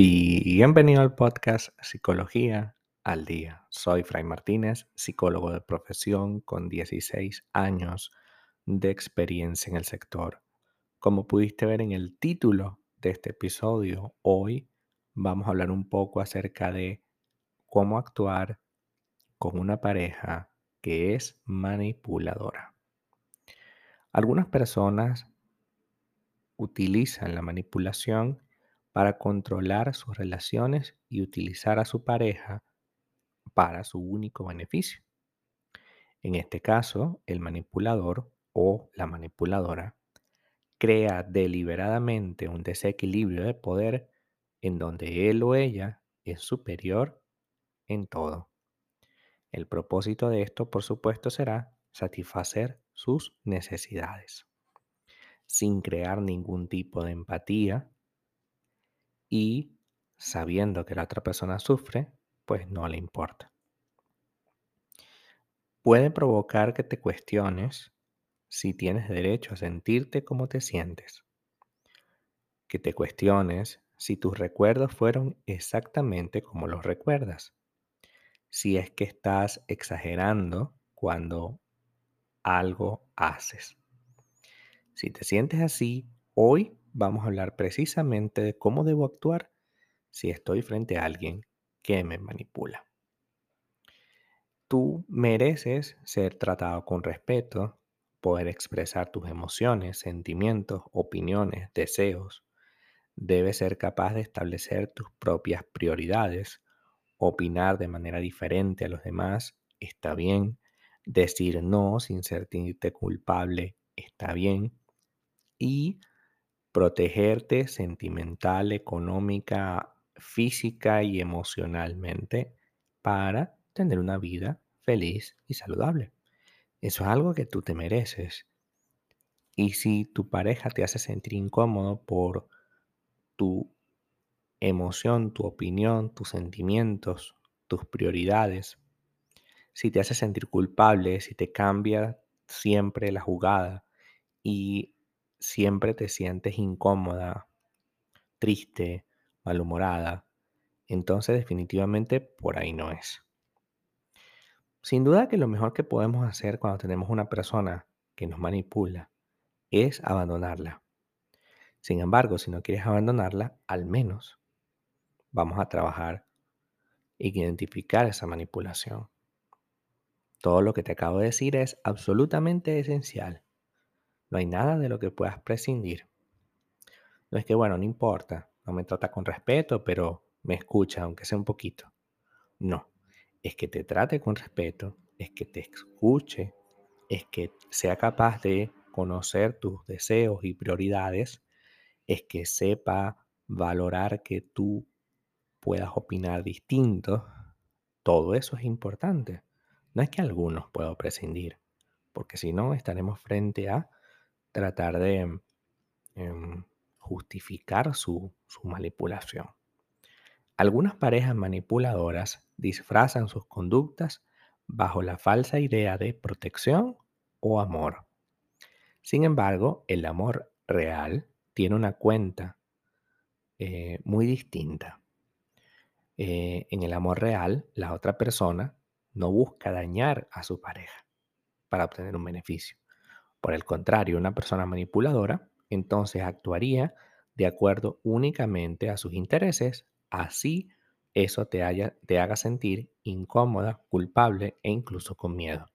Bienvenido al podcast Psicología al Día. Soy Fray Martínez, psicólogo de profesión con 16 años de experiencia en el sector. Como pudiste ver en el título de este episodio, hoy vamos a hablar un poco acerca de cómo actuar con una pareja que es manipuladora. Algunas personas utilizan la manipulación para controlar sus relaciones y utilizar a su pareja para su único beneficio. En este caso, el manipulador o la manipuladora crea deliberadamente un desequilibrio de poder en donde él o ella es superior en todo. El propósito de esto, por supuesto, será satisfacer sus necesidades, sin crear ningún tipo de empatía y sabiendo que la otra persona sufre, pues no le importa. Puede provocar que te cuestiones si tienes derecho a sentirte como te sientes. Que te cuestiones si tus recuerdos fueron exactamente como los recuerdas. Si es que estás exagerando cuando algo haces. Si te sientes así, hoy vamos a hablar precisamente de cómo debo actuar si estoy frente a alguien que me manipula. Tú mereces ser tratado con respeto, poder expresar tus emociones, sentimientos, opiniones, deseos. Debes ser capaz de establecer tus propias prioridades, opinar de manera diferente a los demás, está bien. Decir no sin sentirte culpable, está bien. Y protegerte sentimental, económica, física y emocionalmente para tener una vida feliz y saludable. Eso es algo que tú te mereces. Y si tu pareja te hace sentir incómodo por tu emoción, tu opinión, tus sentimientos, tus prioridades, si te hace sentir culpable, si te cambia siempre la jugada y siempre te sientes incómoda, triste, malhumorada, entonces definitivamente por ahí no es. Sin duda que lo mejor que podemos hacer cuando tenemos una persona que nos manipula es abandonarla. Sin embargo, si no quieres abandonarla, al menos vamos a trabajar e identificar esa manipulación. Todo lo que te acabo de decir es absolutamente esencial. No hay nada de lo que puedas prescindir. No es que, bueno, no importa, no me trata con respeto, pero me escucha, aunque sea un poquito. No, es que te trate con respeto, es que te escuche, es que sea capaz de conocer tus deseos y prioridades, es que sepa valorar que tú puedas opinar distinto. Todo eso es importante. No es que algunos puedo prescindir, porque si no estaremos frente a tratar de em, justificar su, su manipulación. Algunas parejas manipuladoras disfrazan sus conductas bajo la falsa idea de protección o amor. Sin embargo, el amor real tiene una cuenta eh, muy distinta. Eh, en el amor real, la otra persona no busca dañar a su pareja para obtener un beneficio. Por el contrario, una persona manipuladora entonces actuaría de acuerdo únicamente a sus intereses, así eso te, te haga sentir incómoda, culpable e incluso con miedo.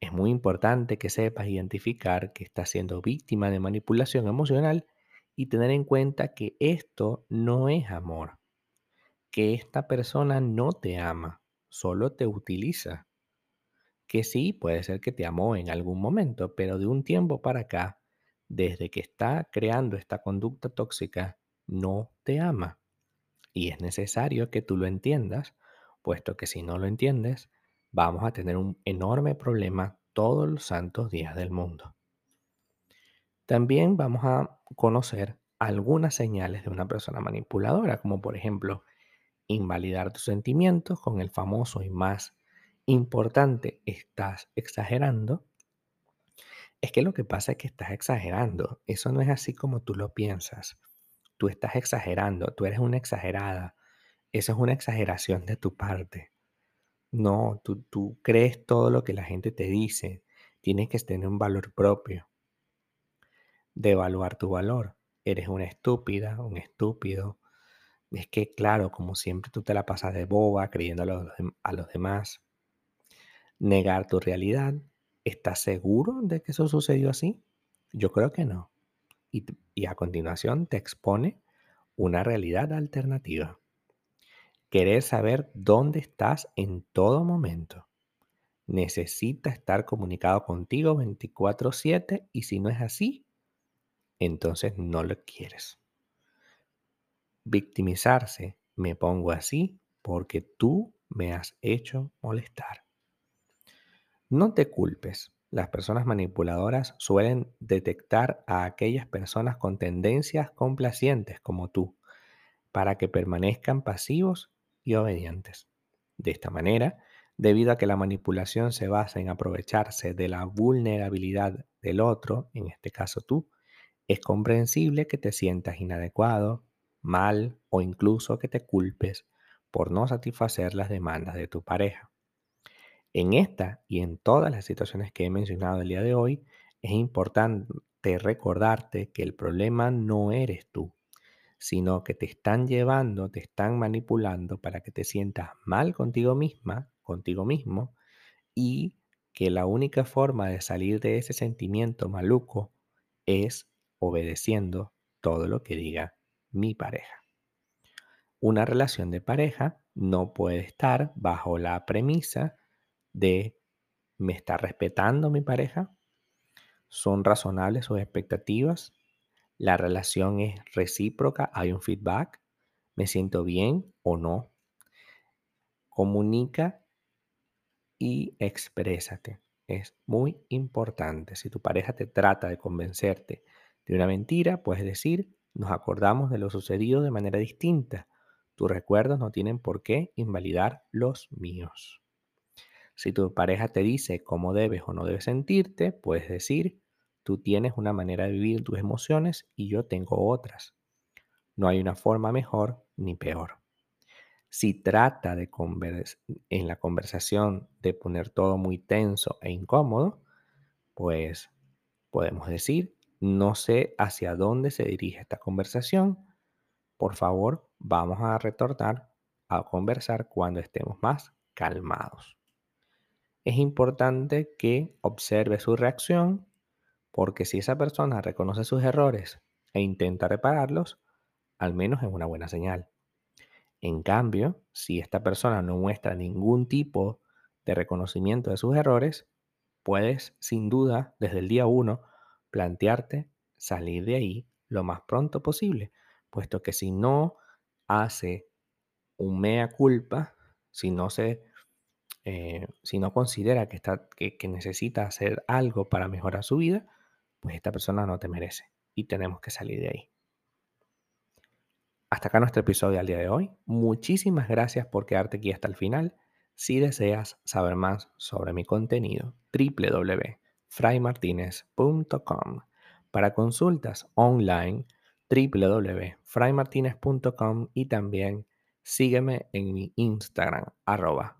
Es muy importante que sepas identificar que estás siendo víctima de manipulación emocional y tener en cuenta que esto no es amor, que esta persona no te ama, solo te utiliza. Que sí, puede ser que te amó en algún momento, pero de un tiempo para acá, desde que está creando esta conducta tóxica, no te ama. Y es necesario que tú lo entiendas, puesto que si no lo entiendes, vamos a tener un enorme problema todos los santos días del mundo. También vamos a conocer algunas señales de una persona manipuladora, como por ejemplo invalidar tus sentimientos con el famoso y más importante, estás exagerando. Es que lo que pasa es que estás exagerando. Eso no es así como tú lo piensas. tú estás exagerando, tú eres una exagerada. Eso es una exageración de tu parte. No, tú, tú crees todo lo que la gente te dice. Tienes que tener un valor propio. De evaluar tu valor. Eres una estúpida, un estúpido. Es que, claro, como siempre tú te la pasas de boba creyendo a los, a los demás. Negar tu realidad. ¿Estás seguro de que eso sucedió así? Yo creo que no. Y, a continuación te expone una realidad alternativa. Querer saber dónde estás en todo momento. Necesita estar comunicado contigo 24/7 y si no es así, entonces no lo quieres. Victimizarse, me pongo así porque tú me has hecho molestar. No te culpes. Las personas manipuladoras suelen detectar a aquellas personas con tendencias complacientes como tú para que permanezcan pasivos y obedientes. De esta manera, debido a que la manipulación se basa en aprovecharse de la vulnerabilidad del otro, en este caso tú, es comprensible que te sientas inadecuado, mal o incluso que te culpes por no satisfacer las demandas de tu pareja. En esta y en todas las situaciones que he mencionado el día de hoy, es importante recordarte que el problema no eres tú, sino que te están llevando, te están manipulando para que te sientas mal contigo misma, contigo mismo, y que la única forma de salir de ese sentimiento maluco es obedeciendo todo lo que diga mi pareja. Una relación de pareja no puede estar bajo la premisa de ¿me está respetando mi pareja? ¿Son razonables sus expectativas? La relación es recíproca, hay un feedback, me siento bien o no. Comunica y exprésate. Es muy importante. Si tu pareja te trata de convencerte de una mentira, puedes decir, nos acordamos de lo sucedido de manera distinta. Tus recuerdos no tienen por qué invalidar los míos. Si tu pareja te dice cómo debes o no debes sentirte, puedes decir, Tú tienes una manera de vivir tus emociones y yo tengo otras. No hay una forma mejor ni peor. Si trata de en la conversación de poner todo muy tenso e incómodo, pues podemos decir, no sé hacia dónde se dirige esta conversación. Por favor, vamos a retornar a conversar cuando estemos más calmados. Es importante que observe su reacción porque si esa persona reconoce sus errores e intenta repararlos, al menos es una buena señal. En cambio, si esta persona no muestra ningún tipo de reconocimiento de sus errores, puedes sin duda desde el día uno plantearte salir de ahí lo más pronto posible, puesto que si no hace un mea culpa, si no se eh, si no considera que, está, que necesita hacer algo para mejorar su vida, pues esta persona no te merece y tenemos que salir de ahí. Hasta acá nuestro episodio al día de hoy. Muchísimas gracias por quedarte aquí hasta el final. Si deseas saber más sobre mi contenido, www.fraymartinez.com. Para consultas online, www.fraymartinez.com y también sígueme en mi Instagram, arroba